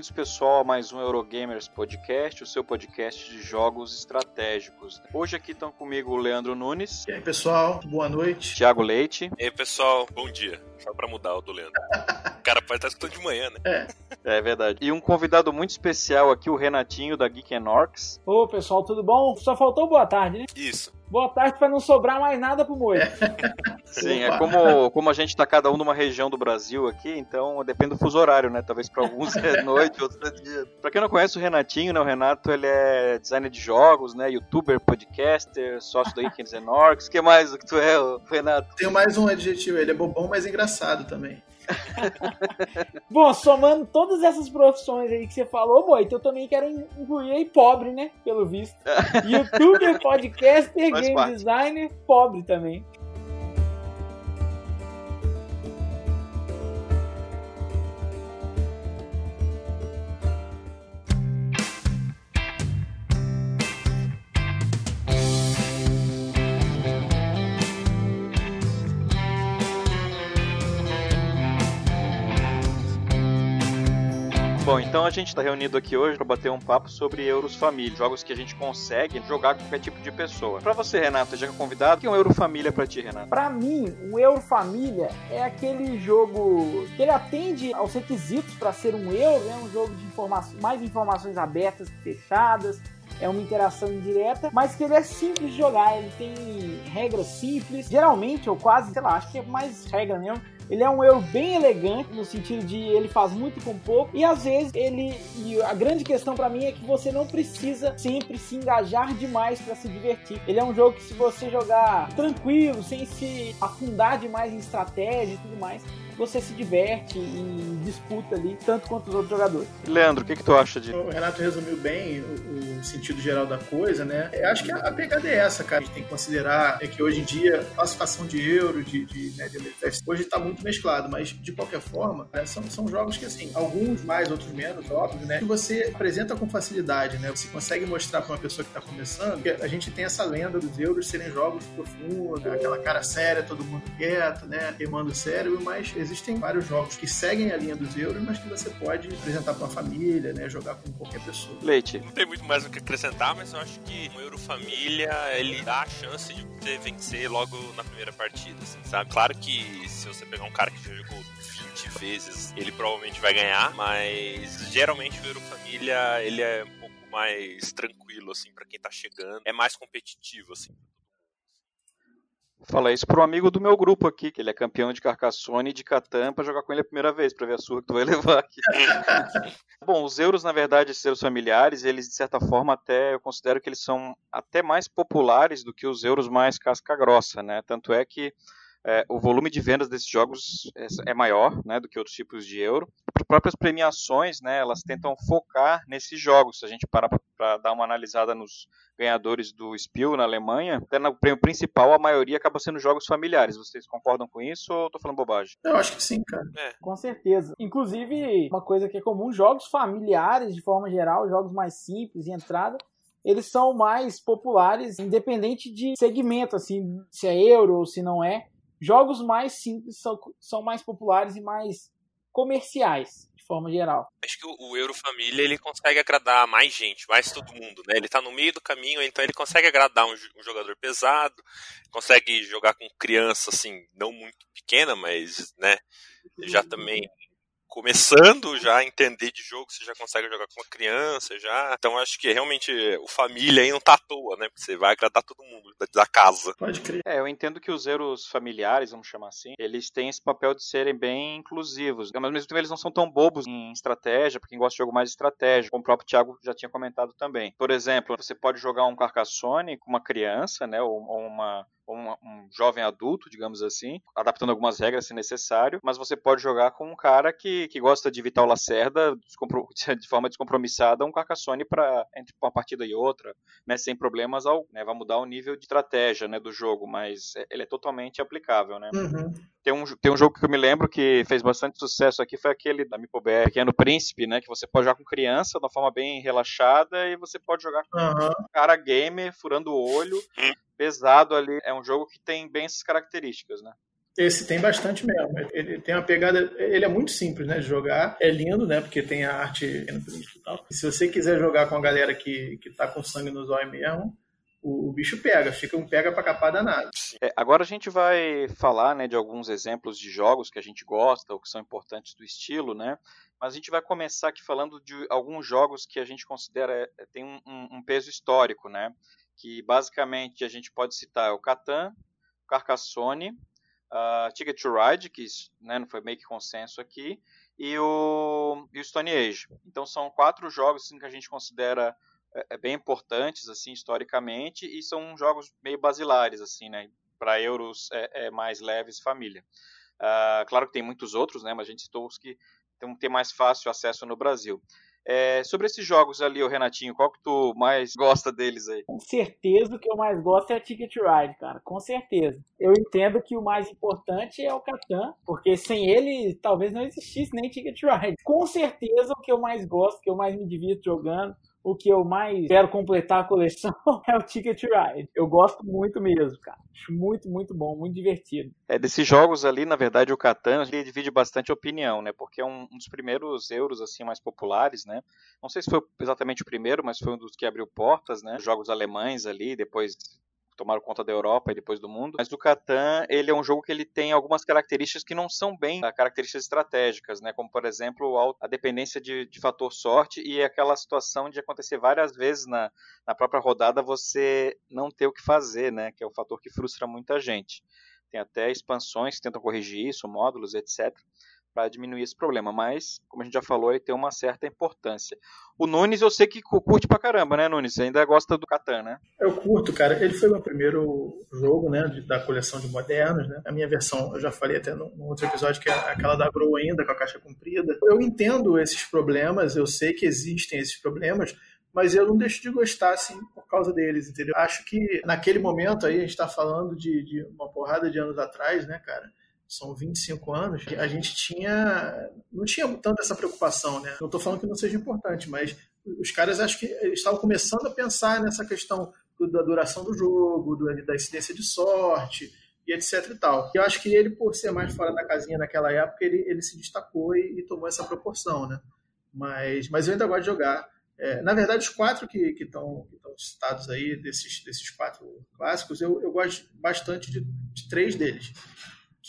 bem-vindos, pessoal, a mais um Eurogamers Podcast, o seu podcast de jogos estratégicos. Hoje aqui estão comigo o Leandro Nunes. E aí, pessoal, boa noite. Tiago Leite. E aí, pessoal, bom dia. Só pra mudar o do Leandro. o cara pode estar escutando de manhã, né? É. É verdade. E um convidado muito especial aqui, o Renatinho da Geek Orcs. Ô, pessoal, tudo bom? Só faltou boa tarde, né? Isso. Boa tarde para não sobrar mais nada pro Moito. Sim, é como, como a gente tá cada um numa região do Brasil aqui, então depende do fuso horário, né? Talvez para alguns é noite, outros é dia. Pra quem não conhece o Renatinho, né? O Renato, ele é designer de jogos, né? Youtuber, podcaster, sócio da Orcs. O que mais que tu é, Renato? Tenho mais um adjetivo, ele é bobão, mas engraçado também. Bom, somando todas essas profissões aí que você falou, Moito, eu também quero incluir aí pobre, né? Pelo visto. Youtuber, podcaster, game designer, pobre também. Bom, então a gente está reunido aqui hoje para bater um papo sobre Euros Família, jogos que a gente consegue jogar com qualquer tipo de pessoa. Para você, Renato, já que é convidado, o que é um Euro Família para ti, Renato? Pra mim, o Euro Família é aquele jogo que ele atende aos requisitos para ser um euro, é um jogo de informações, mais informações abertas que fechadas, é uma interação indireta, mas que ele é simples de jogar, ele tem regras simples, geralmente, ou quase, sei lá, acho que é mais regra mesmo. Ele é um euro bem elegante, no sentido de ele faz muito com pouco, e às vezes ele. E a grande questão pra mim é que você não precisa sempre se engajar demais pra se divertir. Ele é um jogo que, se você jogar tranquilo, sem se afundar demais em estratégia e tudo mais, você se diverte e disputa ali, tanto quanto os outros jogadores. Leandro, o que, que tu acha de. O Renato resumiu bem o, o sentido geral da coisa, né? Eu acho que a, a pegada é essa, cara. A gente tem que considerar é que hoje em dia, classificação de euro, de, de, né, de LFS, hoje está muito mesclado, mas de qualquer forma, né, são, são jogos que, assim, alguns mais, outros menos, óbvio, né? Que você apresenta com facilidade, né? Você consegue mostrar para uma pessoa que está começando que a gente tem essa lenda dos euros serem jogos profundos, né, aquela cara séria, todo mundo quieto, né? Queimando o cérebro, mas existem vários jogos que seguem a linha dos euros, mas que você pode apresentar para uma família, né? Jogar com qualquer pessoa. Leite. Não tem muito mais o que acrescentar, mas eu acho que o Euro Família, ele dá a chance de você vencer logo na primeira partida, assim, sabe? Claro que se você pegar um cara que já jogou 20 vezes, ele provavelmente vai ganhar, mas geralmente o Euro Família, ele é um pouco mais tranquilo, assim, pra quem tá chegando. É mais competitivo, assim. Fala isso pro amigo do meu grupo aqui, que ele é campeão de Carcassonne e de Catan, pra jogar com ele a primeira vez, pra ver a surra que tu vai levar aqui. Bom, os euros, na verdade, esses euros familiares, eles, de certa forma, até, eu considero que eles são até mais populares do que os euros mais casca-grossa, né? Tanto é que é, o volume de vendas desses jogos é, é maior né, do que outros tipos de euro. As próprias premiações, né, elas tentam focar nesses jogos. Se a gente parar para dar uma analisada nos ganhadores do Spiel na Alemanha, até no prêmio principal a maioria acaba sendo jogos familiares. Vocês concordam com isso ou estou falando bobagem? Eu acho que sim, cara. Com certeza. Inclusive, uma coisa que é comum, jogos familiares, de forma geral, jogos mais simples de entrada, eles são mais populares, independente de segmento, assim, se é euro ou se não é. Jogos mais simples são, são mais populares e mais comerciais, de forma geral. Acho que o, o Euro Família, ele consegue agradar mais gente, mais todo mundo, né? Ele tá no meio do caminho, então ele consegue agradar um, um jogador pesado, consegue jogar com criança, assim, não muito pequena, mas, né, já também começando já a entender de jogo, você já consegue jogar com uma criança, já. Então acho que realmente o família aí não tá à toa, né? Porque você vai agradar todo mundo da, da casa. Pode crer. É, eu entendo que os euros familiares, vamos chamar assim, eles têm esse papel de serem bem inclusivos, mas ao mesmo tempo eles não são tão bobos em estratégia, para quem gosta de jogo mais estratégico, como o próprio Thiago já tinha comentado também. Por exemplo, você pode jogar um Carcassonne com uma criança, né, ou, ou uma uma- um jovem adulto, digamos assim, adaptando algumas regras se necessário, mas você pode jogar com um cara que, que gosta de Vital Lacerda de forma descompromissada um Carcassonne para entre uma partida e outra, né, sem problemas ao, né, vai mudar o nível de estratégia, né, do jogo, mas é- ele é totalmente aplicável, né? Uhum. Tem um, tem um jogo que eu me lembro que fez bastante sucesso aqui, foi aquele da MipoBR, Pequeno Príncipe, né, que você pode jogar com criança de uma forma bem relaxada e você pode jogar com Aham. um cara gamer furando o olho, pesado ali. É um jogo que tem bem essas características, né? Esse tem bastante mesmo. Ele tem uma pegada. Ele é muito simples, né? De jogar. É lindo, né? Porque tem a arte e tal. E se você quiser jogar com a galera que, que tá com sangue nos olhos mesmo, o, o, bicho pega, fica um pega para capar danado. É, agora a gente vai falar né, de alguns exemplos de jogos que a gente gosta ou que são importantes do estilo, né? Mas a gente vai começar aqui falando de alguns jogos que a gente considera é, tem um, um peso histórico, né? Que basicamente a gente pode citar o Catan, o Carcassonne, uh, Ticket to Ride, que né, não foi meio que consenso aqui, e o, e o Stone Age. Então são quatro jogos assim, que a gente considera é, é, bem importantes assim historicamente e são jogos meio basilares assim, né, para euros é, é, mais leves família. Uh, claro que tem muitos outros, né, mas a gente citou os que têm ter mais fácil acesso no Brasil. É, sobre esses jogos ali, o Renatinho, qual que tu mais gosta deles aí? Com certeza o que eu mais gosto é a Ticket Ride, cara. Com certeza. Eu entendo que o mais importante é o Catan, porque sem ele talvez não existisse nem Ticket Ride. Com certeza o que eu mais gosto, que eu mais me divirto jogando, o que eu mais quero completar a coleção é o Ticket Ride. Eu gosto muito mesmo, cara. Acho muito, muito bom, muito divertido. É, desses jogos ali, na verdade, o Catan ele divide bastante opinião, né? Porque é um, um, dos primeiros euros, assim, mais populares, né? Não sei se foi exatamente o primeiro, mas foi um dos que abriu portas, né? Jogos alemães ali, depois tomaram conta da Europa e depois do mundo. Mas o Catan, ele é um jogo que ele tem algumas características que não são bem características estratégicas, né? Como, por exemplo, a dependência de, de fator sorte e aquela situação de acontecer várias vezes na, na própria rodada você não ter o que fazer, né? Que é o fator que frustra muita gente. Tem até expansões que tentam corrigir isso, módulos, etc para diminuir esse problema, mas, como a gente já falou, ele tem uma certa importância. O Nunes eu sei que curte pra caramba, né, Nunes? Você ainda gosta do Catan, né? Eu curto, cara. Ele foi meu primeiro jogo, né, da coleção de modernos, né? A minha versão, eu já falei até num outro episódio, que é aquela da Grow ainda, com a caixa comprida. Eu entendo esses problemas, eu sei que existem esses problemas, mas eu não deixo de gostar, assim, por causa deles, entendeu? Acho que naquele momento aí, a gente está falando de, de uma porrada de anos atrás, né, cara? São 25 anos, a gente tinha não tinha tanto essa preocupação, né? Não estou falando que não seja importante, mas os caras acho que estavam começando a pensar nessa questão da duração do jogo, da incidência de sorte e etc e tal. Eu acho que ele, por ser mais fora da casinha naquela época, ele, ele se destacou e, e tomou essa proporção, né? Mas, mas eu ainda gosto de jogar. É, na verdade, os quatro que estão citados aí, desses, desses quatro clássicos, eu, eu gosto bastante de, de três deles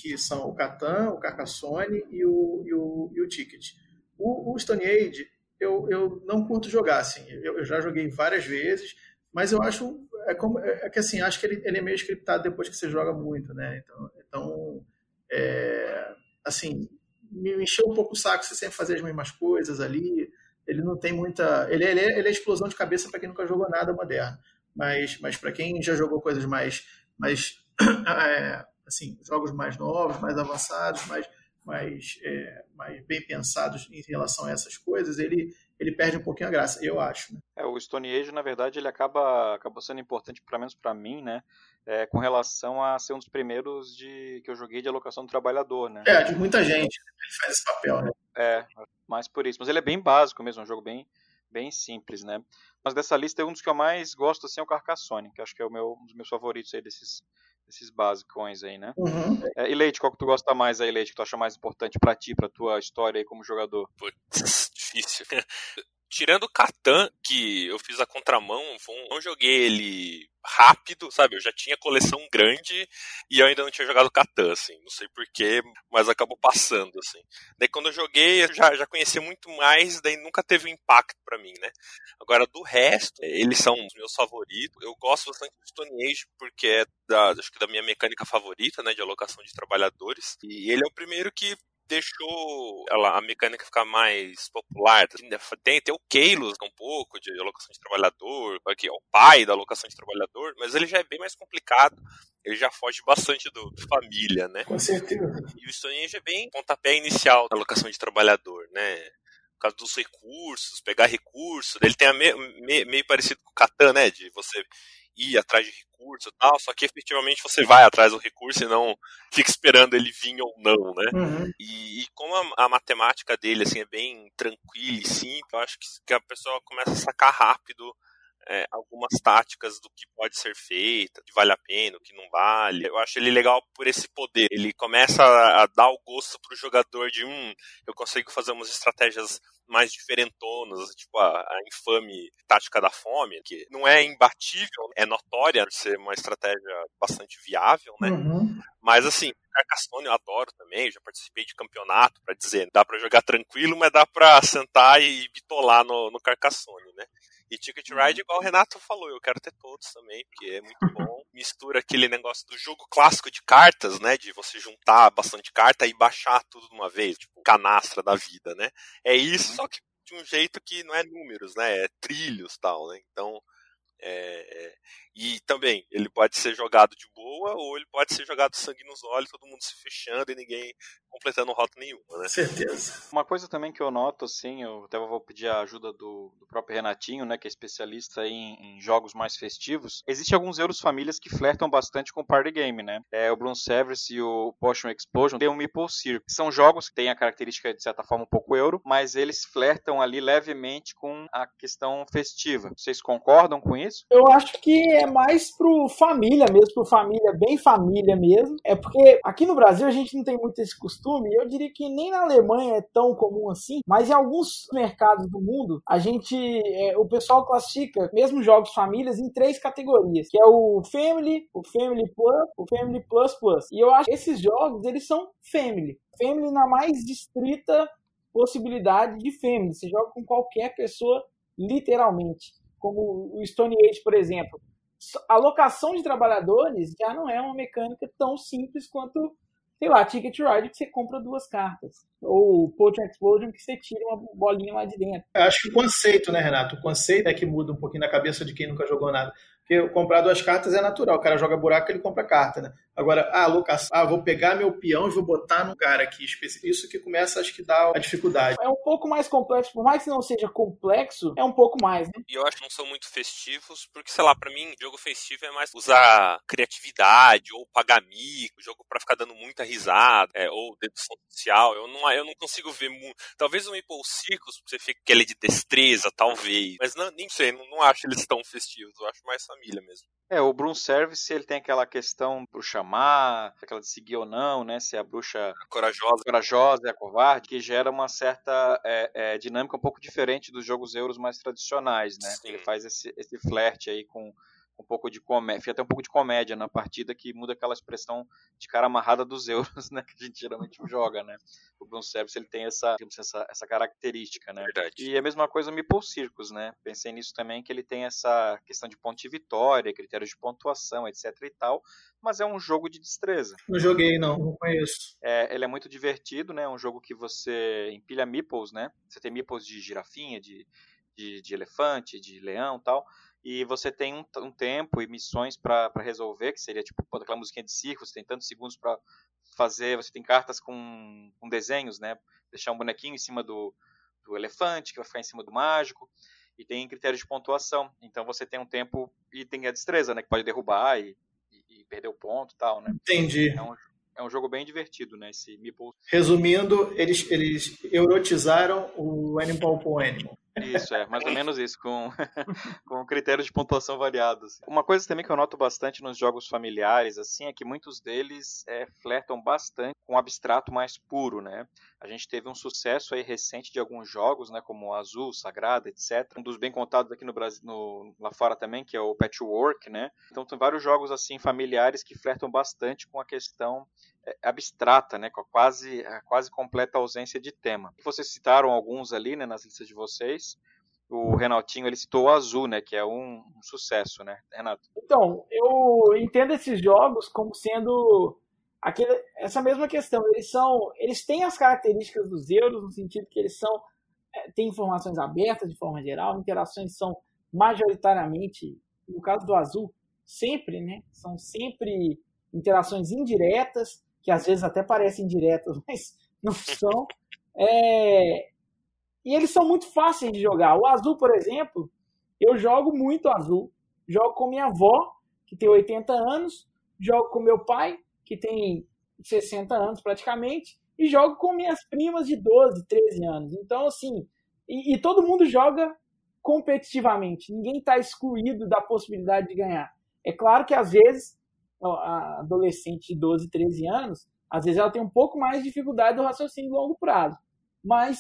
que são o Catan, o Carcassonne e o, e o, e o Ticket. O, o Stone Age, eu, eu não curto jogar, assim, eu, eu, já joguei várias vezes, mas eu acho, é, como, é, é que assim, acho que ele, ele, é meio scriptado depois que você joga muito, né, então, então é, assim, me encheu um pouco o saco você sempre fazer as mesmas coisas ali, ele não tem muita, ele, ele, é, ele é explosão de cabeça para quem nunca jogou nada moderno, mas, mas para quem já jogou coisas mais, mais é, assim, jogos mais novos, mais avançados, mais, mais, é, mais bem pensados em relação a essas coisas, ele, ele perde um pouquinho a graça, eu acho. Né? É, o Stone Age, na verdade, ele acaba, acaba sendo importante, pelo menos para mim, né? É, com relação a ser um dos primeiros de, que eu joguei de alocação do trabalhador, né? É, de muita gente ele faz esse papel, né? É, mais por isso. Mas ele é bem básico mesmo, um jogo bem, bem simples, né? Mas dessa lista, um dos que eu mais gosto, assim, é o Carcassonne, que acho que é o meu, um dos meus favoritos aí desses, esses basicões aí, né? Uhum. É, e Leite, qual que tu gosta mais aí, Leite, que tu acha mais importante para ti, pra tua história aí como jogador? Putz, difícil. Tirando o Catan, que eu fiz a contramão, não joguei ele rápido, sabe? Eu já tinha coleção grande e eu ainda não tinha jogado Catan, assim. Não sei porquê, mas acabou passando, assim. Daí quando eu joguei, eu já, já conhecia muito mais, daí nunca teve um impacto para mim, né? Agora, do resto, eles são os meus favoritos. Eu gosto bastante do Stone Age porque é da, acho que da minha mecânica favorita, né? De alocação de trabalhadores. E ele é o primeiro que deixou ela, a mecânica ficar mais popular. Tem, tem o Keilos um pouco de alocação de trabalhador, que é o pai da alocação de trabalhador, mas ele já é bem mais complicado. Ele já foge bastante do, do família, né? Com certeza. E o Stone Age é bem pontapé inicial da alocação de trabalhador, né? Por causa dos recursos, pegar recursos. Ele tem a me, me, meio parecido com o Catan, né? De você ir atrás de recurso e tal, só que efetivamente você vai atrás do recurso e não fica esperando ele vir ou não, né? Uhum. E, e, como a, a, matemática dele assim, é bem tranquila e simples, eu acho que, que, a pessoa começa a sacar rápido é, algumas táticas do que pode ser feito, que vale a pena, o que não vale. Eu acho ele legal por esse poder. Ele começa a, a dar o gosto pro jogador de um, eu consigo fazer umas estratégias mais diferentonas, tipo a, a, infame tática da fome, que não é imbatível, é notória ser uma estratégia bastante viável, né? Uhum. Mas assim, Carcassonne eu adoro também, já participei de campeonato, para dizer, dá para jogar tranquilo, mas dá para sentar e bitolar no, no Carcassonne, né? E Ticket Ride, igual o Renato falou, eu quero ter todos também, porque é muito bom. Mistura aquele negócio do jogo clássico de cartas, né? De você juntar bastante carta e baixar tudo de uma vez, tipo canastra da vida, né? É isso, uhum. só que de um jeito que não é números, né? É trilhos tal, né? Então, é, é, e também, ele pode ser jogado de boa ou ele pode ser jogado sangue nos olhos, todo mundo se fechando e ninguém completando rota nenhuma, né? Certeza. Uma coisa também que eu noto, assim, eu até vou pedir a ajuda do, do próprio Renatinho, né, que é especialista em, em, jogos mais festivos. Existem alguns Euros famílias que flertam bastante com party game, né? É, o Bloom Service e o Potion Explosion tem o Meeple Circle. São jogos que têm a característica, de certa forma, um pouco euro, mas eles flertam ali levemente com a questão festiva. Vocês concordam com isso? Eu acho que é mais pro família mesmo, pro família, bem família mesmo. É porque aqui no Brasil a gente não tem muito esse costume, eu diria que nem na Alemanha é tão comum assim, mas em alguns mercados do mundo, a gente, é, o pessoal classifica mesmo jogos famílias em três categorias, que é o Family, o Family Plus, o Family Plus Plus. E eu acho que esses jogos, eles são Family. Family na mais distrita possibilidade de Family. Você joga com qualquer pessoa, literalmente. Como o Stone Age, por exemplo a alocação de trabalhadores já não é uma mecânica tão simples quanto, sei lá, Ticket Ride que você compra duas cartas. Ou Potion Explosion que você tira uma bolinha lá de dentro. Eu acho que o conceito, né, Renato? O conceito é que muda um pouquinho na cabeça de quem nunca jogou nada. Porque comprar duas cartas é natural. O cara joga buraco, ele compra carta, né? Agora, a alocação, ah, vou pegar meu peão e vou botar num lugar aqui específico. Isso que começa, acho que dá a dificuldade. É um pouco mais complexo, por mais que não seja complexo, é um pouco mais, né? E eu acho que não são muito festivos, porque, sei lá, para mim, jogo festivo é mais usar criatividade ou pagar mico, jogo para ficar dando muita risada, é, ou dedução social. Eu não, eu não consigo ver muito. Talvez o Maple Circus, você fica aquele de destreza, talvez. Mas não, nem sei, não, não acho eles tão festivos. Eu acho mais família mesmo. É, o Broom Service, ele tem aquela questão pro chamar, aquela de seguir ou não, né? Se a bruxa corajosa, corajosa é a covarde, que gera uma certa é, é, dinâmica um pouco diferente dos jogos euros mais tradicionais, né? Sim. Ele faz esse, esse flerte aí com um pouco de comédia, fica até um pouco de comédia na partida que muda aquela expressão de cara amarrada dos euros, né, que a gente geralmente joga, né. O Bloom Service ele tem essa, essa, essa característica, né. Verdade. E a mesma coisa o Meeple Circus, né. Pensei nisso também que ele tem essa questão de ponto de vitória, critérios de pontuação, etc e tal, mas é um jogo de destreza. Não joguei não, não conheço. É, ele é muito divertido, né, é um jogo que você empilha meeples, né. Você tem meeples de girafinha, de de, de elefante, de leão tal e você tem um, um tempo e missões para resolver, que seria tipo aquela musiquinha de circo, você tem tantos segundos para fazer, você tem cartas com, com, desenhos, né? Deixar um bonequinho em cima do, do elefante, que vai ficar em cima do mágico, e tem critérios de pontuação. Então você tem um tempo e tem a destreza, né? Que pode derrubar e, e, e perder o ponto e tal, né? Entendi. É um, é um jogo bem divertido, né? Esse Meeple. Resumindo, eles, eles erotizaram o Animal Animal. Isso, é, mais ou menos isso, com, com critérios de pontuação variados. Uma coisa também que eu noto bastante nos jogos familiares, assim, é que muitos deles é, flertam bastante com o abstrato mais puro, né? A gente teve um sucesso aí recente de alguns jogos, né, como Azul, Sagrada, etc. Um dos bem contados aqui no Brasil, no, lá fora também, que é o Patchwork, né? Então tem vários jogos assim familiares que flertam bastante com a questão abstrata, né, com a quase, a quase completa ausência de tema. Vocês citaram alguns ali, né, nas listas de vocês. O Renatinho ele citou o Azul, né, que é um, um sucesso, né, Renato? Então, eu entendo esses jogos como sendo aquele, essa mesma questão. Eles são, eles têm as características dos euros no sentido que eles são é, têm informações abertas de forma geral, interações são majoritariamente, no caso do Azul, sempre, né, são sempre interações indiretas que às vezes até parecem diretas, mas não são. É... E eles são muito fáceis de jogar. O azul, por exemplo, eu jogo muito azul. Jogo com minha avó, que tem 80 anos, jogo com meu pai, que tem 60 anos praticamente, e jogo com minhas primas de 12, 13 anos. Então, assim, e, e todo mundo joga competitivamente. Ninguém está excluído da possibilidade de ganhar. É claro que às vezes a adolescente de 12, 13 anos, às vezes ela tem um pouco mais de dificuldade do raciocínio de longo prazo. Mas,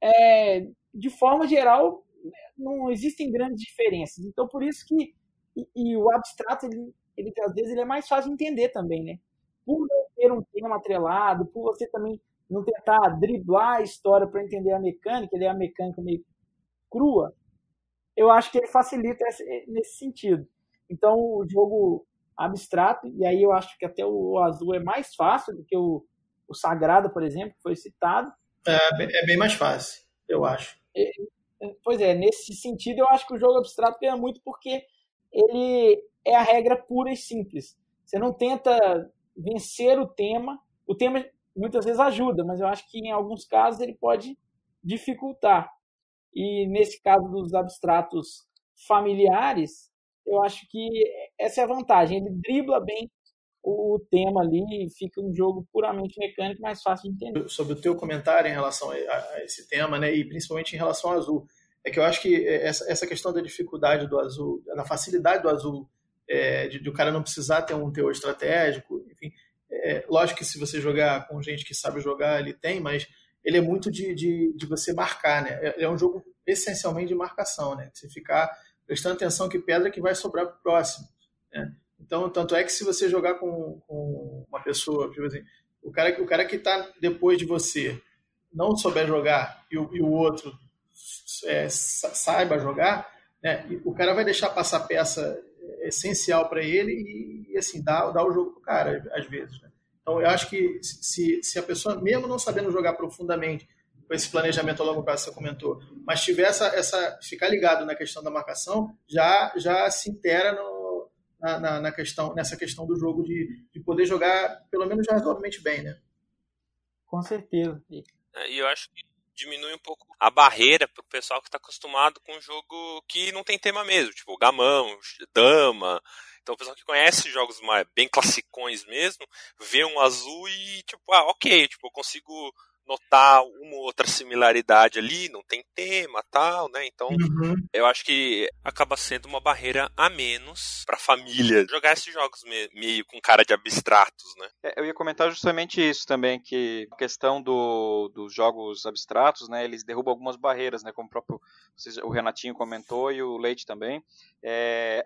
é, de forma geral, não existem grandes diferenças. Então, por isso que e, e o abstrato, ele, ele, às vezes, ele é mais fácil de entender também, né? Por não ter um tema atrelado, por você também não tentar driblar a história para entender a mecânica, ele é a mecânica meio crua, eu acho que ele facilita nesse sentido. Então, o jogo abstrato, e aí eu acho que até o azul é mais fácil do que o, o sagrado, por exemplo, que foi citado. É, é bem mais fácil, eu acho. É, pois é, nesse sentido eu acho que o jogo abstrato ganha muito porque ele é a regra pura e simples. Você não tenta vencer o tema, o tema muitas vezes ajuda, mas eu acho que em alguns casos ele pode dificultar. E nesse caso dos abstratos familiares, eu acho que essa é a vantagem. Ele dribla bem o tema ali fica um jogo puramente mecânico mais fácil de entender. Sobre o teu comentário em relação a, esse tema, né, e principalmente em relação ao azul, é que eu acho que essa, essa questão da dificuldade do azul, da facilidade do azul, é, de, de, o cara não precisar ter um teor estratégico, enfim, é, lógico que se você jogar com gente que sabe jogar, ele tem, mas ele é muito de, de, de você marcar, né? É, é um jogo essencialmente de marcação, né? Você ficar prestando atenção que pedra que vai sobrar para o próximo. Né? Então, tanto é que se você jogar com, com uma pessoa, tipo assim, o cara, o cara que está depois de você não souber jogar e o, e o outro é, saiba jogar, né? o cara vai deixar passar peça essencial para ele e, e, assim, dar, dar o jogo para o cara, às vezes. Né? Então, eu acho que se, se a pessoa, mesmo não sabendo jogar profundamente, com esse planejamento a longo prazo que você comentou, mas tiver essa, essa ficar ligado na questão da marcação, já já se intera no, na, na, na, questão nessa questão do jogo de, de poder jogar pelo menos razoavelmente bem, né? Com certeza. É, e eu acho que diminui um pouco a barreira para o pessoal que está acostumado com um jogo que não tem tema mesmo, tipo gamão, dama. Então o pessoal que conhece jogos mais, bem classicões mesmo, vê um azul e tipo, ah, ok, tipo, eu consigo notar uma ou outra similaridade ali, não tem tema tal, né? Então, uhum. eu acho que acaba sendo uma barreira a menos para família jogar esses jogos meio com cara de abstratos, né? É, eu ia comentar justamente isso também, que a questão do, dos jogos abstratos, né? Eles derrubam algumas barreiras, né? Como o próprio o Renatinho comentou e o Leite também. É,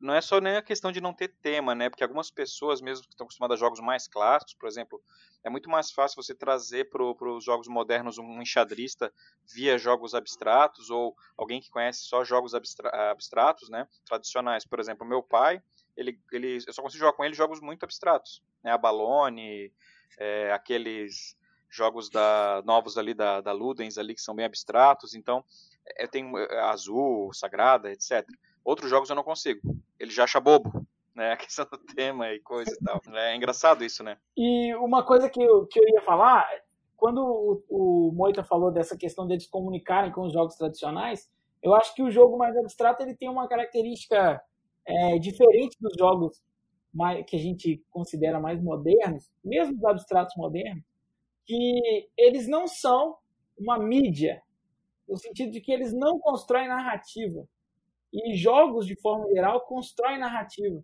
não é só nem a questão de não ter tema, né? Porque algumas pessoas, mesmo que estão acostumadas a jogos mais clássicos, por exemplo, é muito mais fácil você trazer para os jogos modernos um enxadrista via jogos abstratos ou alguém que conhece só jogos abstra abstratos, né? Tradicionais. Por exemplo, meu pai, ele, ele, eu só consigo jogar com ele jogos muito abstratos, né? A Balone, é, aqueles jogos da, novos ali da, da Ludens ali que são bem abstratos. Então, eu tenho é, Azul, Sagrada, etc. Outros jogos eu não consigo. Ele já acha bobo, né? A questão do tema e coisa e tal. É engraçado isso, né? E uma coisa que eu, que eu ia falar, quando o, o Moita falou dessa questão deles comunicarem com os jogos tradicionais, eu acho que o jogo mais abstrato ele tem uma característica é, diferente dos jogos mais, que a gente considera mais modernos, mesmo os abstratos modernos, que eles não são uma mídia, no sentido de que eles não constroem narrativa. E jogos, de forma geral, constroem narrativa.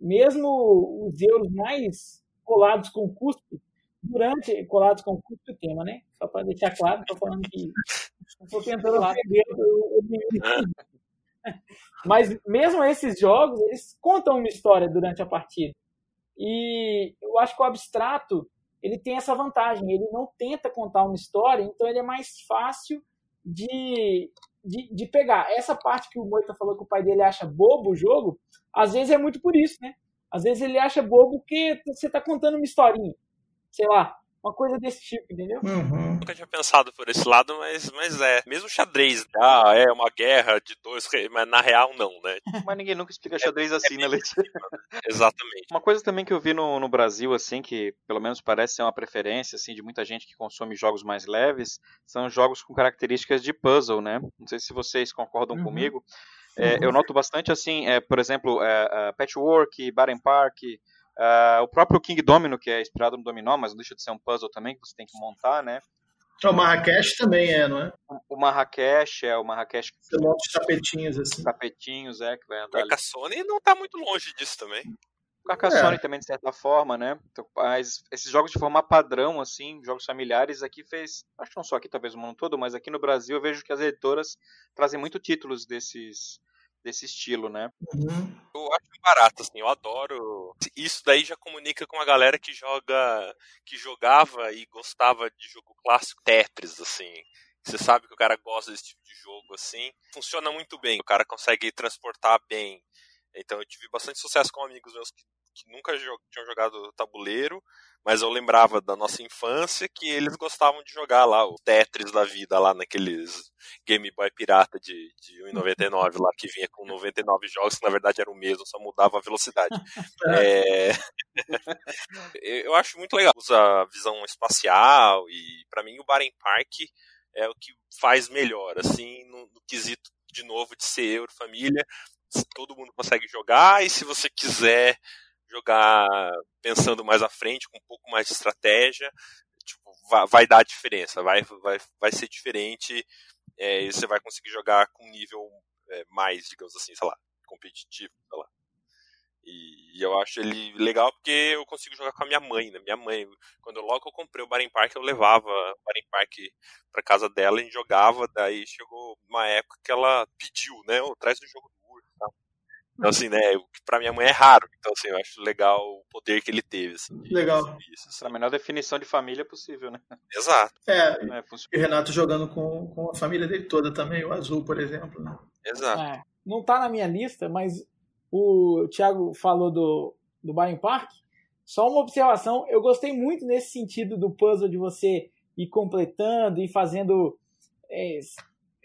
Mesmo os euros mais colados com cuspe, durante colados com cuspe o tema, né? Só para deixar claro, estou falando que estou tentando lá Mas mesmo esses jogos, eles contam uma história durante a partida. E eu acho que o abstrato, ele tem essa vantagem, ele não tenta contar uma história, então ele é mais fácil de de, de pegar essa parte que o Moita falou que o pai dele acha bobo o jogo, às vezes é muito por isso, né? Às vezes ele acha bobo porque você tá contando uma historinha. Sei lá, uma coisa desse tipo, entendeu? Uhum. Nunca tinha pensado por esse lado, mas, mas é. Mesmo xadrez, ah, é uma guerra de dois reis, mas na real não, né? Mas ninguém nunca explica xadrez é, assim, é né, Leite? Exatamente. Uma coisa também que eu vi no, no Brasil, assim, que pelo menos parece ser uma preferência, assim, de muita gente que consome jogos mais leves, são jogos com características de puzzle, né? Não sei se vocês concordam uhum. comigo. É, eu noto bastante, assim, é, por exemplo, é, Patchwork, Baden Park, Uh, o próprio King Domino, que é inspirado no Dominó, mas não deixa de ser um puzzle também que você tem que montar, né? O Marrakech também é, não é? O Marrakech é o Marrakech. Você monta os tapetinhos assim. Tapetinhos, é, que vai andar. O Carcassonne não tá muito longe disso também. O Carcassonne é. também, de certa forma, né? Então, mas esses jogos de forma padrão, assim, jogos familiares, aqui fez. Acho que não só aqui, talvez o mundo todo, mas aqui no Brasil eu vejo que as editoras trazem muito títulos desses desse estilo, né? Uhum. Eu acho barato, assim, eu adoro. Isso daí já comunica com a galera que joga, que jogava e gostava de jogo clássico Tetris, assim. Você sabe que o cara gosta desse tipo de jogo, assim. Funciona muito bem, o cara consegue transportar bem. Então eu tive bastante sucesso com amigos meus que, que nunca tinham jogado tabuleiro, mas eu lembrava da nossa infância que eles gostavam de jogar lá o Tetris da vida, lá naqueles Game Boy pirata de, de 1,99 lá, que vinha com 99 jogos, que na verdade era o mesmo, só mudava a velocidade. é... eu acho muito legal, usa a visão espacial e para mim o Baren Park é o que faz melhor, assim, no, no quesito de novo de ser Euro Família, todo mundo consegue jogar e se você quiser jogar pensando mais à frente, com um pouco mais de estratégia, tipo, vai, vai dar diferença, vai, vai, vai ser diferente é, e você vai conseguir jogar com um nível é, mais, digamos assim, sei lá, competitivo, sei lá. E, e, eu acho ele legal porque eu consigo jogar com a minha mãe, né? Minha mãe, quando logo eu comprei o Barim Park, eu levava o Barim Park pra casa dela e jogava, daí chegou uma época que ela pediu, né? Oh, traz o jogo então, assim, né, pra minha mãe é raro. Então, assim, eu acho legal o poder que ele teve. Assim, legal. Isso, isso. A menor definição de família possível, né? Exato. É, é e o Renato jogando com, com a família dele toda também, o Azul, por exemplo, né? Exato. É, não tá na minha lista, mas o Thiago falou do, do Baring Park. Só uma observação, eu gostei muito nesse sentido do puzzle de você ir completando e fazendo... É,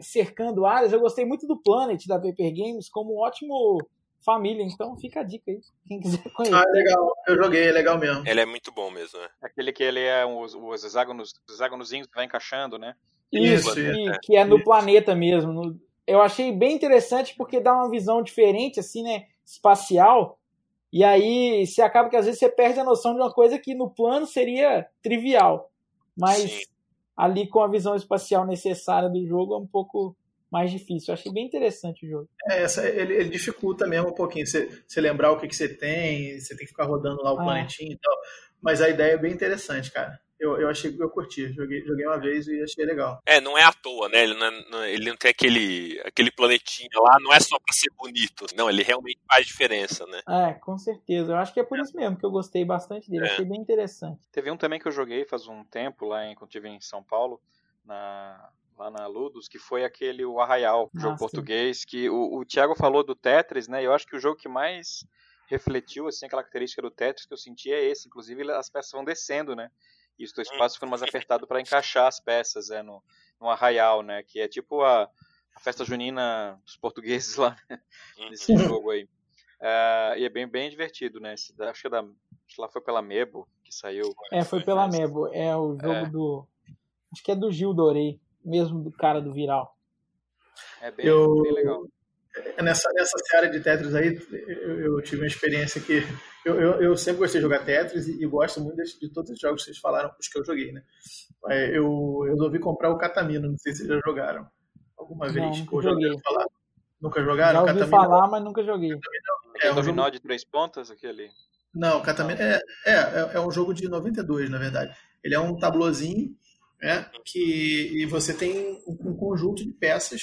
cercando áreas. Eu gostei muito do Planet da Paper Games como um ótimo família. Então fica a dica aí, quem quiser conhecer. Ah, legal. Eu joguei, é legal mesmo. Ele é muito bom mesmo, né? Aquele que ele é os, os hexágonos, os hexágonozinhos que vai encaixando, né? Isso, isso e, que é no isso. planeta mesmo. No, eu achei bem interessante porque dá uma visão diferente, assim, né? Espacial. E aí você acaba que às vezes você perde a noção de uma coisa que no plano seria trivial. Mas Sim. ali com a visão espacial necessária do jogo é um pouco mais difícil. Eu achei bem interessante o jogo. É, essa, ele, ele dificulta mesmo um pouquinho. Você, você lembrar o que, que você tem, você tem que ficar rodando lá o ah. planetinho e tal. Mas a ideia é bem interessante, cara. Eu, eu achei que eu curti. Joguei, joguei uma vez e achei legal. É, não é à toa, né? Ele não, é, ele não tem aquele, aquele planetinho lá, não é só pra ser bonito. Não, ele realmente faz diferença, né? É, com certeza. Eu acho que é por isso mesmo que eu gostei bastante dele. É. Achei bem interessante. Teve um também que eu joguei faz um tempo, lá em, quando estive em São Paulo, na lá na Ludus, que foi aquele o Arraial, jogo português, que o, o Thiago falou do Tetris, né? Eu acho que o jogo que mais refletiu assim a característica do Tetris que eu senti é esse, inclusive as peças vão descendo, né? E o teu espaço ficando mais apertado para encaixar as peças, é no, no Arraial, né? Que é tipo a, a festa junina dos portugueses lá né? nesse uhum. jogo aí. Uh, e é bem, bem divertido, né? Esse, acho que é da, acho que lá foi pela Mebo que saiu. É, foi pela Mebo. É o jogo é. do. Acho que é do Gil Dorei mesmo do cara do viral. É bem, eu, bem legal. Nessa, nessa série de Tetris aí, eu, eu tive uma experiência que eu, eu, eu, sempre gostei de jogar Tetris e, e gosto muito de, de, todos os jogos que vocês falaram, os que eu joguei, né? Eu, eu resolvi comprar o Catamino, não sei se vocês já jogaram alguma vez. Não, nunca joguei. Falar. Nunca jogaram? Já ouvi Catamino, falar, mas nunca joguei. É, é um dominó jogo... de três pontas, aquele? Não, Catamino é, é, é, é um jogo de 92, na verdade. Ele é um tablozinho né? que e você tem um, conjunto de peças,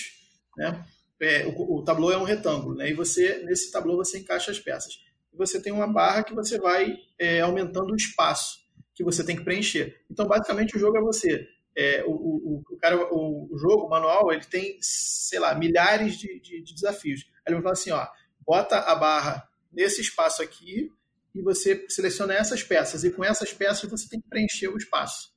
né? É, o, o tablô é um retângulo, né? E você nesse tablô você encaixa as peças. E você tem uma barra que você vai é, aumentando o espaço que você tem que preencher. Então, basicamente, o jogo é você. É, o, o, o, cara, o, o, jogo, o manual, ele tem, sei lá, milhares de, de, de desafios. Aí ele vai falar assim, ó, bota a barra nesse espaço aqui e você seleciona essas peças. E com essas peças você tem que preencher o espaço.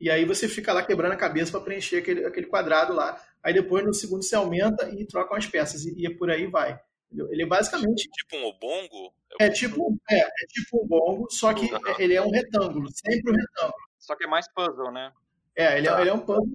E aí você fica lá quebrando a cabeça para preencher aquele, aquele quadrado lá. Aí depois no segundo você aumenta e troca as peças. E, e por aí vai. Entendeu? Ele é basicamente. Tipo um obongo? É, tipo, é, é tipo um bongo, só que uhum. ele é um retângulo, sempre um retângulo. Só que é mais puzzle, né? É, ele, é, tá. ele é um puzzle.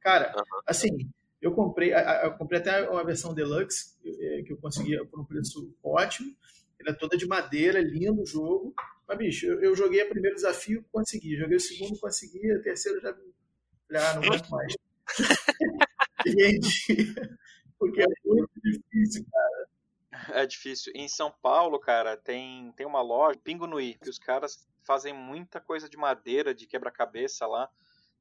Cara, uhum. assim, eu comprei, eu comprei até uma versão deluxe, é, que eu consegui por um preço ótimo. Ele é toda de madeira, lindo o jogo. Mas, bicho, eu, eu, joguei o primeiro desafio, consegui. Joguei o segundo, consegui. O terceiro já, Falei, ah, não aguento mais. e vendi. Porque é muito difícil, cara. É difícil. Em São Paulo, cara, tem, tem uma loja, Pingo Nui, que os caras fazem muita coisa de madeira, de quebra-cabeça lá.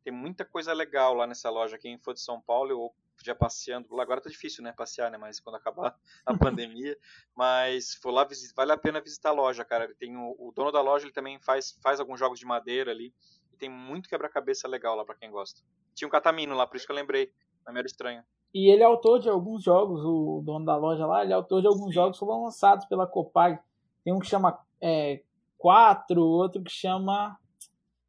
Tem muita coisa legal lá nessa loja. Quem for de São Paulo ou já passeando, agora tá difícil, né, passear, né, mas quando acabar a pandemia, mas for lá, vale a pena visitar a loja, cara. Tem o, o dono da loja, ele também faz, faz alguns jogos de madeira ali, e tem muito quebra-cabeça legal lá para quem gosta. Tinha um catamino lá, por isso que eu lembrei, não era estranho. E ele é autor de alguns jogos, o dono da loja lá, ele é autor de alguns jogos que foram lançados pela Copag. Tem um que chama é, 4, outro que chama.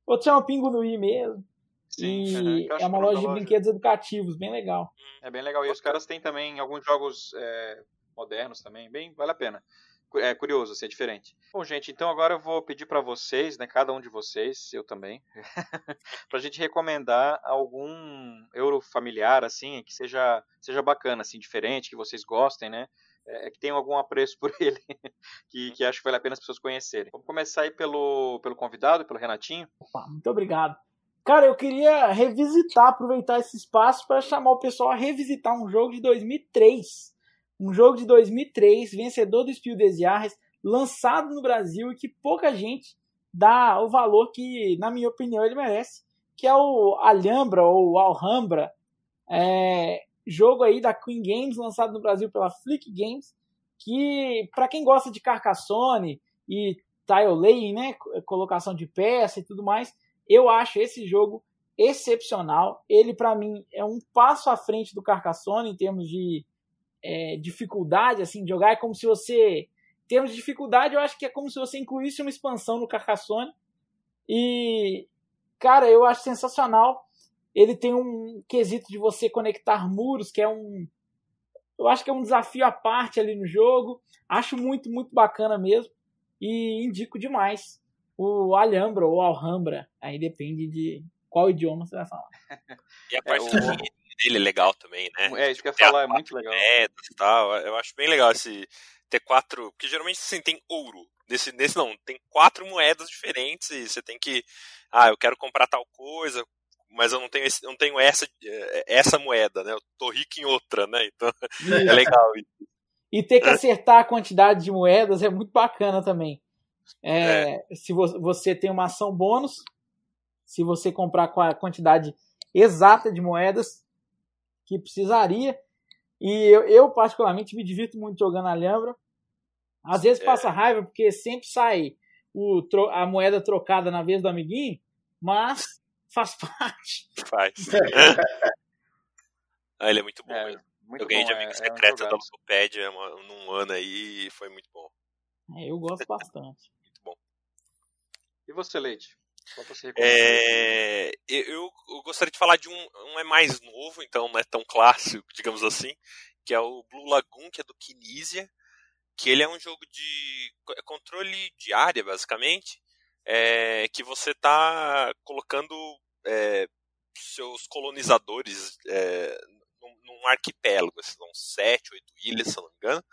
Outro chama Pingo no I mesmo. Sim, e é uma loja de loja. brinquedos educativos, bem legal. É bem legal. E os caras têm também alguns jogos é, modernos também, bem vale a pena. É curioso, assim, é diferente. Bom, gente, então agora eu vou pedir para vocês, né, cada um de vocês, eu também, pra gente recomendar algum euro familiar, assim, que seja, seja bacana, assim, diferente, que vocês gostem, né? é, que tenham algum apreço por ele, que, que acho que vale a pena as pessoas conhecerem. Vamos começar aí pelo, pelo convidado, pelo Renatinho. Opa, muito obrigado. Cara, eu queria revisitar, aproveitar esse espaço para chamar o pessoal a revisitar um jogo de 2003. Um jogo de 2003, vencedor do Spiel des Jahres, lançado no Brasil e que pouca gente dá o valor que, na minha opinião, ele merece, que é o Alhambra ou Alhambra. É, jogo aí da Queen Games, lançado no Brasil pela Flick Games, que para quem gosta de Carcassonne e tile laying, né, colocação de peça e tudo mais, eu acho esse jogo excepcional. Ele para mim é um passo à frente do Carcassonne em termos de é, dificuldade assim de jogar. É como se você, em termos de dificuldade, eu acho que é como se você incluísse uma expansão no Carcassonne. E cara, eu acho sensacional. Ele tem um quesito de você conectar muros, que é um. Eu acho que é um desafio à parte ali no jogo. Acho muito, muito bacana mesmo. E indico demais o Alhambra ou Alhambra. Aí depende de qual idioma você vai falar. E a parte é, o... dele é legal também, né? É, isso que eu ia falar, é muito legal. e tal. Eu acho bem legal esse ter quatro. Porque geralmente assim, tem ouro. Nesse, nesse não, tem quatro moedas diferentes e você tem que. Ah, eu quero comprar tal coisa, mas eu não tenho, esse, não tenho essa, eh, essa moeda, né? Eu tô rico em outra, né? Então é legal isso. E ter que acertar a quantidade de moedas é muito bacana também. É, é. Se você tem uma ação bônus, se você comprar com a quantidade exata de moedas que precisaria. E eu, eu particularmente, me divirto muito jogando a Lhambra. Às vezes é. passa raiva, porque sempre sai o, a moeda trocada na vez do amiguinho, mas faz parte. Faz. ah, ele é muito bom. É, muito eu ganhei bom, de amigo é, secreto é um da Lupédia num ano aí e foi muito bom. É, eu gosto bastante. muito bom. E você, Leite? Você é, eu, eu, gostaria de falar de um, um é mais novo, então não é tão clássico, digamos assim, que é o Blue Lagoon, que é do Kinesia, que ele é um jogo de controle de área, basicamente, é, que você está colocando é, seus colonizadores é, num, num, arquipélago, são sete, oito ilhas, se não me engano,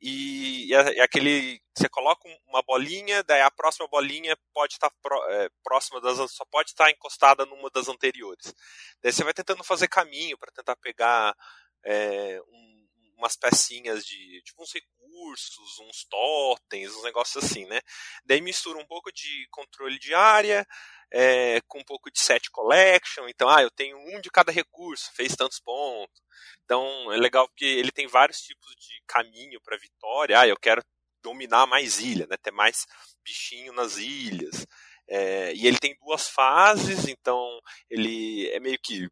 e, e, aquele você coloca uma bolinha, daí a próxima bolinha pode estar tá pro, é, próxima das só pode estar tá encostada numa das anteriores. Daí você vai tentando fazer caminho para tentar pegar é, um, umas pecinhas de tipo uns recursos, uns totens, uns negócios assim, né? Daí mistura um pouco de controle de área é, com um pouco de set collection. Então, ah, eu tenho um de cada recurso, fez tantos pontos. Então, é legal porque ele tem vários tipos de caminho para vitória. Ah, eu quero dominar mais ilha, né? Ter mais bichinho nas ilhas. É, e ele tem duas fases, então ele é meio que,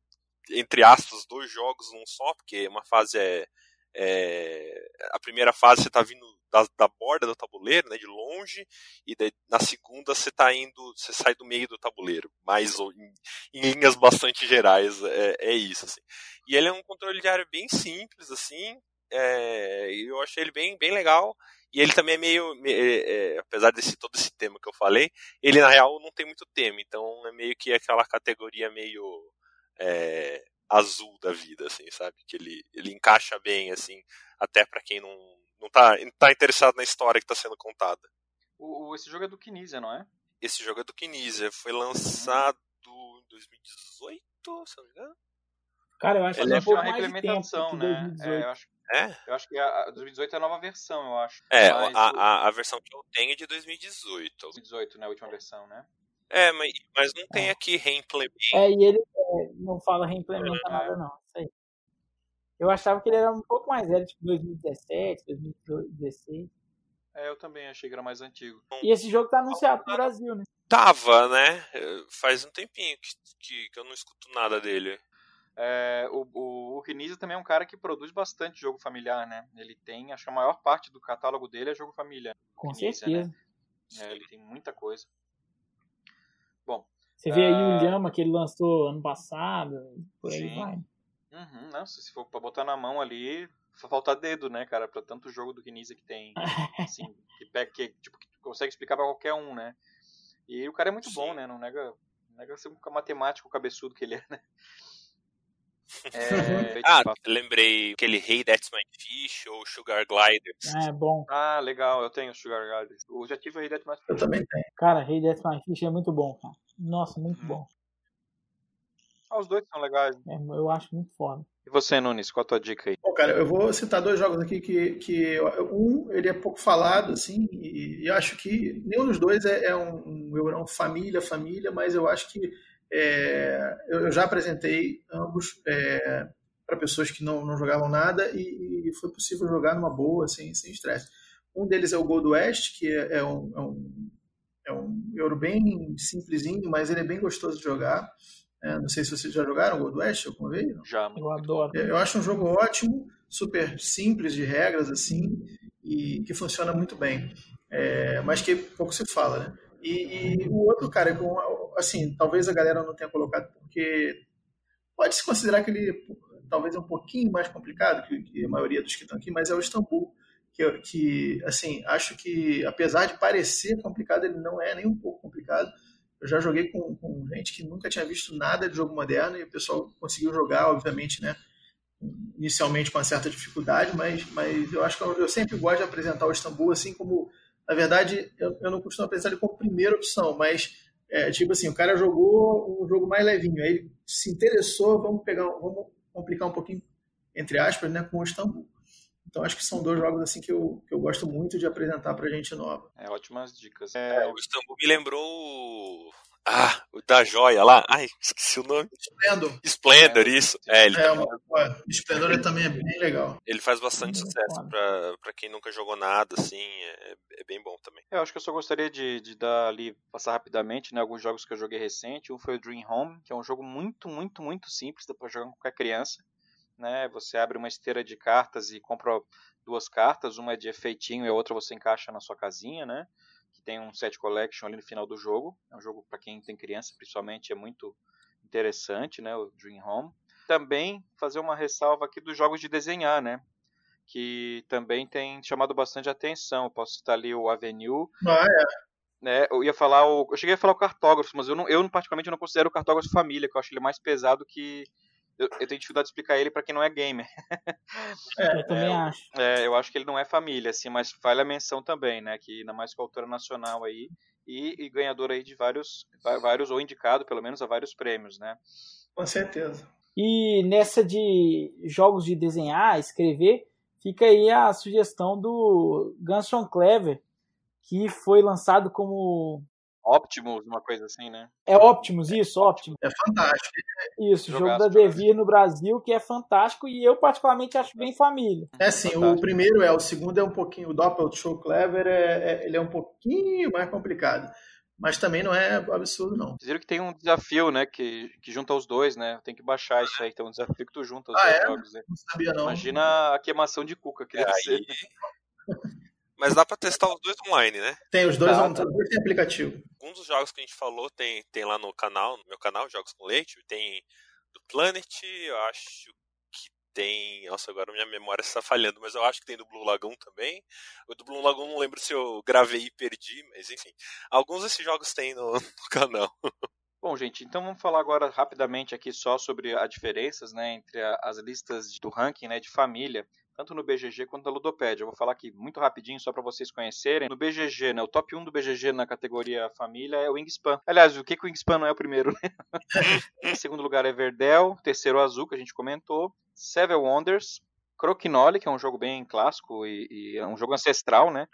entre aspas, dois jogos num só, porque uma fase é é, a primeira fase você está vindo da, da, borda do tabuleiro, né, de longe, e na segunda você está indo, você sai do meio do tabuleiro, mais em, em linhas bastante gerais, é, é, isso. Assim. E ele é um controle de área bem simples, assim, é, eu achei ele bem, bem legal. E ele também é meio, é, é, apesar desse todo esse tema que eu falei, ele na real não tem muito tema, então é meio que aquela categoria meio é, azul da vida, assim, sabe? Que ele, ele encaixa bem, assim, até para quem não, não, tá, tá interessado na história que está sendo contada. O, esse jogo é do Kinesia, não é? Esse jogo é do Kinesia. Foi lançado em 2018, se não me engano. Cara, eu acho Ele que é é um uma mais de tempo implementação, né? 2018. É, eu acho, É? eu acho que a, a 2018 é a nova versão, eu acho. É, Mas a, o- a, a versão que eu tenho é de 2018. 2018, né? A última versão, né? É, mas, mas não tem aqui reimplemento. É, e ele é, não fala reimplementa nada, não. Isso aí. Eu achava que ele era um pouco mais velho, tipo 2017, 2016. É, eu também achei que era mais antigo. E esse jogo tá anunciado pro Brasil, né? Tava, né? É, Faz um tempinho que, que, que eu não escuto nada dele. É, o, o, o Kinisa também é um cara que produz bastante jogo familiar, né? Ele tem, acho que a maior parte do catálogo dele é jogo família. Com Início, certeza. É, ele tem muita coisa. Você vê aí Ah. o Lhama que ele lançou ano passado, por aí Sim. vai. Uhum, nossa, se for pra botar na mão ali, vai faltar dedo, né, cara? Pra tanto jogo do Kinisa que tem, assim, que pega, que, tipo, que consegue explicar pra qualquer um, né? E o cara é muito Sim. bom, né? Não nega, não nega ser um matemático cabeçudo que ele é, né? É, Ah, lembrei aquele Hey That's My Fish ou Sugar Gliders. É bom. ah, legal, eu tenho o Sugar Garden. Eu já tive o Red Dead Eu também tenho. Cara, Hey Death My Fish é muito bom, cara. Nossa, muito Uhum. bom. Ah, os dois são legais. É, eu acho muito foda. E você, Nunes, qual a tua dica aí? Bom, cara, eu vou citar dois jogos aqui que, que um, ele é pouco falado, assim, e, e acho que nenhum dos dois é, é um, um Eurão família, família, mas eu acho que é, eu, eu já apresentei ambos é, para pessoas que não, não jogavam nada e, e foi possível jogar numa boa, assim, sem estresse. Um deles é o Gold West, que é, é um, é um é um euro bem simplesinho, mas ele é bem gostoso de jogar. É, não sei se vocês já jogaram Gold West alguma vez. não? Já, Eu adoro. Eu acho um jogo ótimo, super simples de regras, assim, e que funciona muito bem. É, mas que pouco se fala, né? E, e o outro, cara, com, assim, talvez a galera não tenha colocado, porque pode-se considerar que ele talvez é um pouquinho mais complicado que, que a maioria dos que estão aqui, mas é o Istambul, que, que, assim, acho que, apesar de parecer complicado, ele não é nem um pouco complicado. Eu já joguei com, com gente que nunca tinha visto nada de jogo moderno e o pessoal conseguiu jogar, obviamente, né? Inicialmente com uma certa dificuldade, mas, mas eu acho que eu, eu sempre gosto de apresentar o Istambul assim como, na verdade, eu, eu não costumo apresentar ele como primeira opção, mas é, tipo assim, o cara jogou um jogo mais levinho, aí ele se interessou, vamos pegar, vamos complicar um pouquinho, entre aspas, né, com o Istambul. Então acho que são dois jogos assim que eu, que eu gosto muito de apresentar pra gente nova. É, ótimas dicas. É, É, o Istambul me lembrou o. Ah, o da joia lá. Ai, esqueci o nome. Splendor, Splendor, isso. É, ele, é Splendor ele também é bem legal. ele faz bastante Muito sucesso pra, pra quem nunca jogou nada, assim. É, é bem bom também. Eu acho que eu só gostaria de, de dar ali, passar rapidamente, né, alguns jogos que eu joguei recente. Um foi o Dream Home, que é um jogo muito, muito, muito simples, dá pra jogar com qualquer criança. Né? Você abre uma esteira de cartas e compra duas cartas, uma é de efeitinho e a outra você encaixa na sua casinha, né? Que tem um set collection ali no final do jogo. É um jogo para quem tem criança, principalmente, é muito interessante, né? O Dream Home. Também fazer uma ressalva aqui dos jogos de desenhar, né? Que também tem chamado bastante atenção. Eu posso citar ali o Avenue, Ah, é. né? Eu ia falar o, eu cheguei a falar o cartógrafo, mas eu não, eu particularmente não considero o cartógrafo família, que eu acho ele mais pesado que eu, eu tenho dificuldade de explicar ele para quem não é gamer. eu também é, acho. É, eu acho que ele não é família, assim, mas vale a menção também, né? Que ainda mais com a autora nacional aí e, e ganhador aí de vários, vários ou indicado pelo menos a vários prêmios, né? Com certeza. E nessa de jogos de desenhar, escrever, fica aí a sugestão do Gunston Clever, que foi lançado como. Optimus, uma coisa assim, né? É Optimus, isso, Optimus. É fantástico. Isso, jogo da. Devir no Brasil, que é fantástico e eu particularmente acho bem família. É assim, Fantástico. o primeiro é, o segundo é um pouquinho, o Doppel Show Clever, é, é- ele é um pouquinho mais complicado. Mas também não é absurdo, não. Vocês viram que tem um desafio, né? Que, que junta os dois, né? Tem que baixar isso aí. Tem um desafio que tu junta os Ah, dois é? jogos, né? Não sabia, não. Imagina a queimação de cuca que deve ser. Mas dá pra testar os dois online, né? Tem os dois, Tá, os dois têm aplicativo. Alguns dos jogos que a gente falou tem, tem lá no canal, no meu canal, Jogos com Leite. Tem do Planet, eu acho que tem. Nossa, agora minha memória está falhando, mas eu acho que tem do Blue Lagoon também. O do Blue Lagoon não lembro se eu gravei e perdi, mas enfim. Alguns desses jogos tem no, no canal. Bom, gente, então vamos falar agora rapidamente aqui só sobre as diferenças, né, entre a- as listas do ranking, né, de família. Tanto no BGG quanto na Ludopédia. Eu vou falar aqui muito rapidinho só para vocês conhecerem. No BGG, né, o top 1 do BGG na categoria família é o Wingspan. Aliás, o que, que o Wingspan não é o primeiro, né? em segundo lugar é Verdel, terceiro Azul, que a gente comentou, Seven Wonders, Crokinole, que é um jogo bem clássico e, e é um jogo ancestral, né?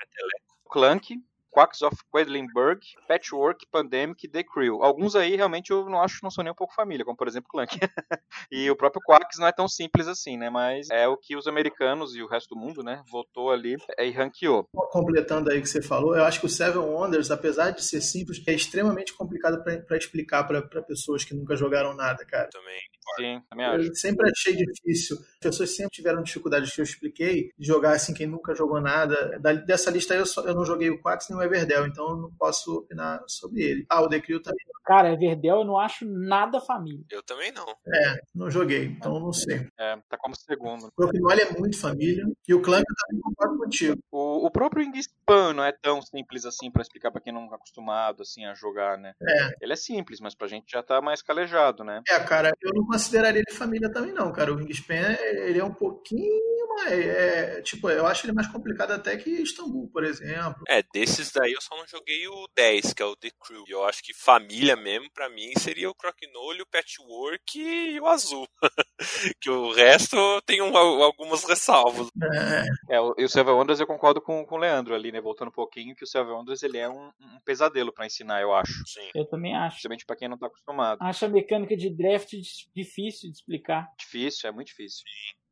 Clank, Quacks of Quedlinburg, Patchwork, Pandemic The Crew. Alguns aí realmente eu não acho que não são nem um pouco família, como por exemplo Clank. e o próprio Quacks não é tão simples assim, né? Mas é o que os americanos e o resto do mundo, né, votou ali e ranqueou. Completando aí o que você falou, eu acho que o Seven Wonders, apesar de ser simples, é extremamente complicado para explicar para pessoas que nunca jogaram nada, cara. Também. Sim, também acho. Eu sempre achei difícil. As pessoas sempre tiveram dificuldades que eu expliquei de jogar assim quem nunca jogou nada. Da, dessa lista aí eu, só, eu não joguei o Quacks nem o Everdell, então eu não posso opinar sobre ele. Ah, o Decrio também. Cara, Everdell eu não acho nada família. Eu também não. É, não joguei, então não sei. É, tá como segundo. O Croquinole é muito família e o eu também concordo contigo. O, o próprio Wingspan não é tão simples assim para explicar para quem não é acostumado assim a jogar, né? É. Ele é simples, mas pra gente já tá mais calejado, né? É, cara, eu não consideraria ele família também não, cara. O Wingspan, ele é um pouquinho mais, é, tipo, eu acho ele mais complicado até que Istambul, por exemplo. É, desses daí eu só não joguei o 10, que é o The Crew. E eu acho que família mesmo, pra mim, seria o Crokinole, o Patchwork e o Azul. que o resto tem um, algumas ressalvas. É. O- e o Seven Wonders eu concordo com, com o Leandro ali, né? Voltando um pouquinho, que o Seven Wonders ele é um, um pesadelo pra ensinar, eu acho. Sim. Eu também acho. Principalmente pra quem não tá acostumado. Acho a mecânica de draft difícil de explicar. Difícil, é muito difícil.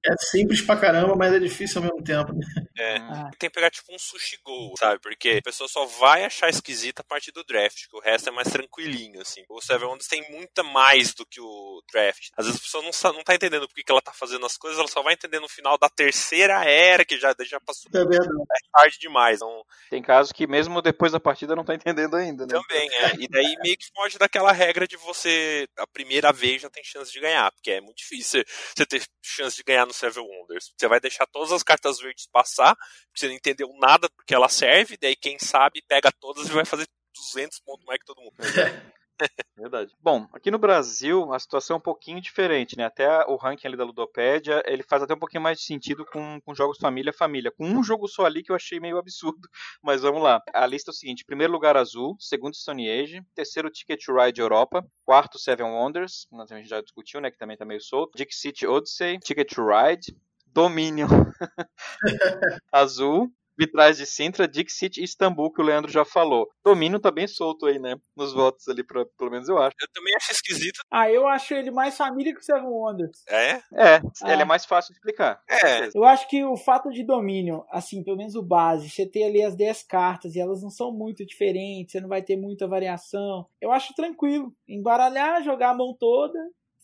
É simples pra caramba, mas é difícil ao mesmo tempo. É. Hum. Ah, Tem que pegar tipo um sushi go, sabe? Porque a pessoa só vai achar esquisita a partir do draft, que o resto é mais tranquilinho, assim. O Seven Wonders tem muita mais do que o draft. Às vezes a pessoa não, não tá entendendo por que que ela tá fazendo as coisas, ela só vai entender no final da terceira era, que já, já passou É verdade. tarde demais. Então, Tem casos que mesmo depois da partida não tá entendendo ainda, né? Também, é. E daí meio que foge daquela regra de você, a primeira vez já tem chance de ganhar, porque é muito difícil você ter chance de ganhar no Seven Wonders. Você vai deixar todas as cartas verdes passar, porque você não entendeu nada porque ela serve, daí quem sabe pega todas e vai fazer 200 pontos mais que todo mundo. Verdade. Bom, aqui no Brasil a situação é um pouquinho diferente, né? Até o ranking ali da Ludopédia, ele faz até um pouquinho mais de sentido com, com jogos família família. Com um jogo só ali que eu achei meio absurdo, mas vamos lá. A lista é o seguinte: primeiro lugar Azul, segundo Stone Age, terceiro Ticket to Ride Europa, quarto Seven Wonders, nós a gente já discutiu, né? Que também tá meio solto. Dick City Odyssey, Ticket to Ride, Dominion Azul. Vitrais de Sintra, Dixit e Istambul, que o Leandro já falou. Domínio tá bem solto aí, né? Nos votos ali, pra, pelo menos eu acho. Eu também acho esquisito. Ah, eu acho ele mais família que o Seven Wonders. É? É, Ah. ele é mais fácil de explicar. É. Eu acho que o fato de domínio, assim, pelo menos o base, você ter ali as 10 cartas e elas não são muito diferentes, você não vai ter muita variação. Eu acho tranquilo. Embaralhar, jogar a mão toda,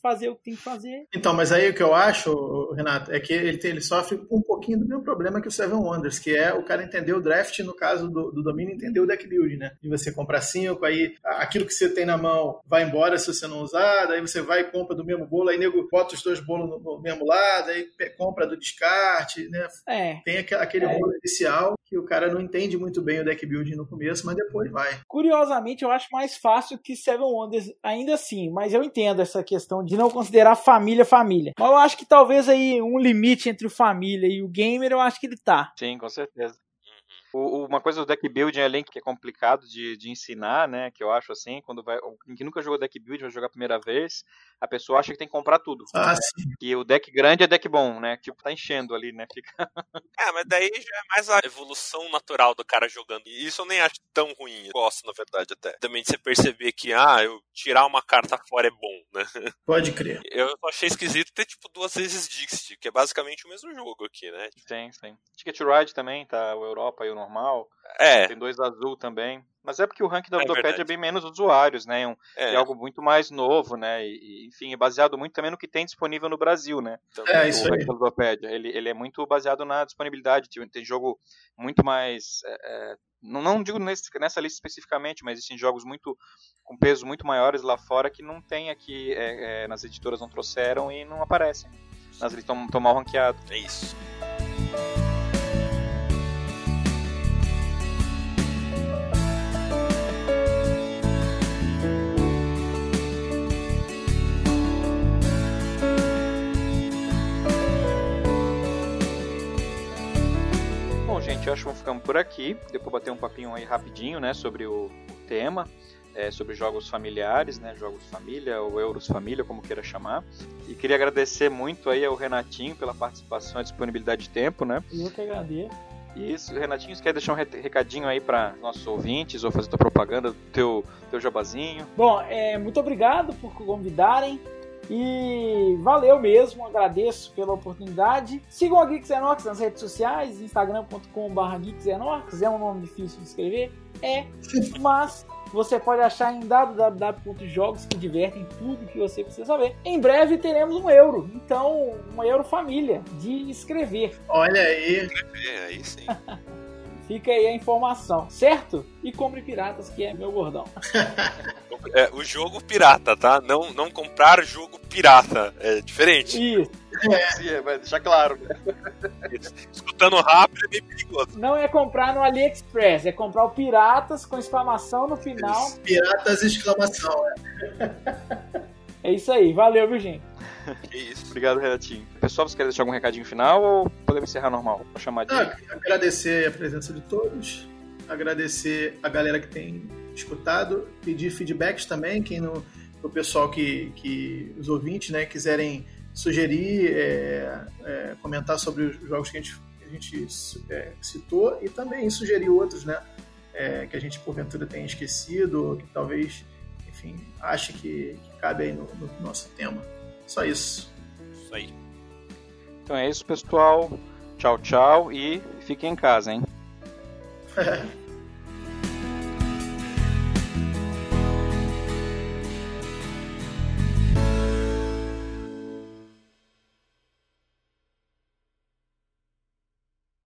fazer o que tem que fazer. Então, mas aí o que eu acho, Renato, é que ele, tem- ele sofre um pouquinho do mesmo problema que o Seven Wonders, que é o cara entender o draft, no caso do, do domínio, entender o deck building, né? De você comprar cinco, aí aquilo que você tem na mão vai embora se você não usar, daí você vai e compra do mesmo bolo, aí nego bota os dois bolos no, no mesmo lado, aí compra do descarte, né? É. Tem aque- aquele É. rolo inicial que o cara não entende muito bem o deck building no começo, mas depois vai. Curiosamente, eu acho mais fácil que Seven Wonders, ainda assim, mas eu entendo essa questão de não considerar família família. Mas eu acho que talvez aí um limite entre o família e o gamer, eu acho que ele tá. Sim, com certeza. O- uma coisa do deck building além que é complicado de, de ensinar, né? Que eu acho assim, quando vai. Quem nunca jogou deck building, vai jogar a primeira vez, a pessoa acha que tem que comprar tudo. Ah, sim. E o deck grande é deck bom, né? Tipo, tá enchendo ali, né? Fica... É, mas daí já é mais a evolução natural do cara jogando. E isso eu nem acho tão ruim. Eu gosto, na verdade, até. Também de você perceber que, ah, eu tirar uma carta fora é bom, né? Pode crer. Eu só achei esquisito ter, tipo, duas vezes Dixit, que é basicamente o mesmo jogo aqui, né? Sim, sim. Ticket to Ride também, tá? O Europa e o normal. É, Tem dois azul também. Mas é porque o ranking da É Ludopédia é, verdade. bem menos usuários, né? É, um- é. é algo muito mais novo, né? E, e, enfim, é baseado muito também no que tem disponível no Brasil, né? também. É, isso o aí. ranking da. Ele, ele é muito baseado na disponibilidade. Tem, tem jogo muito mais. é, é, não, não digo nesse- nessa lista especificamente, mas existem jogos muito com pesos muito maiores lá fora que não tem aqui, é, é, nas editoras não trouxeram e não aparecem. Nas listas estão mal ranqueados. É isso. Gente, acho que vamos ficando por aqui. Depois bater um papinho aí rapidinho, né, sobre o, o tema. É, sobre jogos familiares, né, jogos família ou euros família, como queira chamar. E queria agradecer muito aí ao Renatinho pela participação e disponibilidade de tempo, né? Eu que agradeço. Isso, Renatinho, você quer deixar um recadinho aí para nossos ouvintes ou fazer tua propaganda do teu, teu jabazinho? Bom, é, muito obrigado por convidarem. E valeu mesmo, agradeço pela oportunidade. Sigam a Geeks Enox nas redes sociais, instagram.com.br geeksenox, é um nome difícil de escrever, é, mas você pode achar em www.jogos que divertem tudo que você precisa saber. Em breve teremos um euro, então uma euro família de escrever. Olha aí. Escrever, aí sim. Fica aí a informação, certo? E compre piratas, que é meu gordão. É, o jogo pirata, tá? Não, não comprar jogo pirata. É diferente. Isso. É, sim, é, vai deixar claro. Escutando rápido é bem perigoso. Não é comprar no AliExpress, é comprar o piratas com exclamação no final. Piratas exclamação, é. É isso aí, valeu, viu, gente? Que isso. Obrigado, Renatinho. Pessoal, você quer deixar algum recadinho final ou podemos encerrar normal? Vou chamar de. Ah, agradecer a presença de todos, agradecer a galera que tem escutado, pedir feedbacks também, quem não, o pessoal que, que os ouvintes, né, quiserem sugerir, é, é, comentar sobre os jogos que a gente, que a gente é, citou e também sugerir outros, né, é, que a gente porventura tenha esquecido, ou que talvez, enfim, ache que, que cabe aí no, no nosso tema. Só isso. Isso aí. Então é isso, pessoal. Tchau, tchau e fiquem em casa, hein?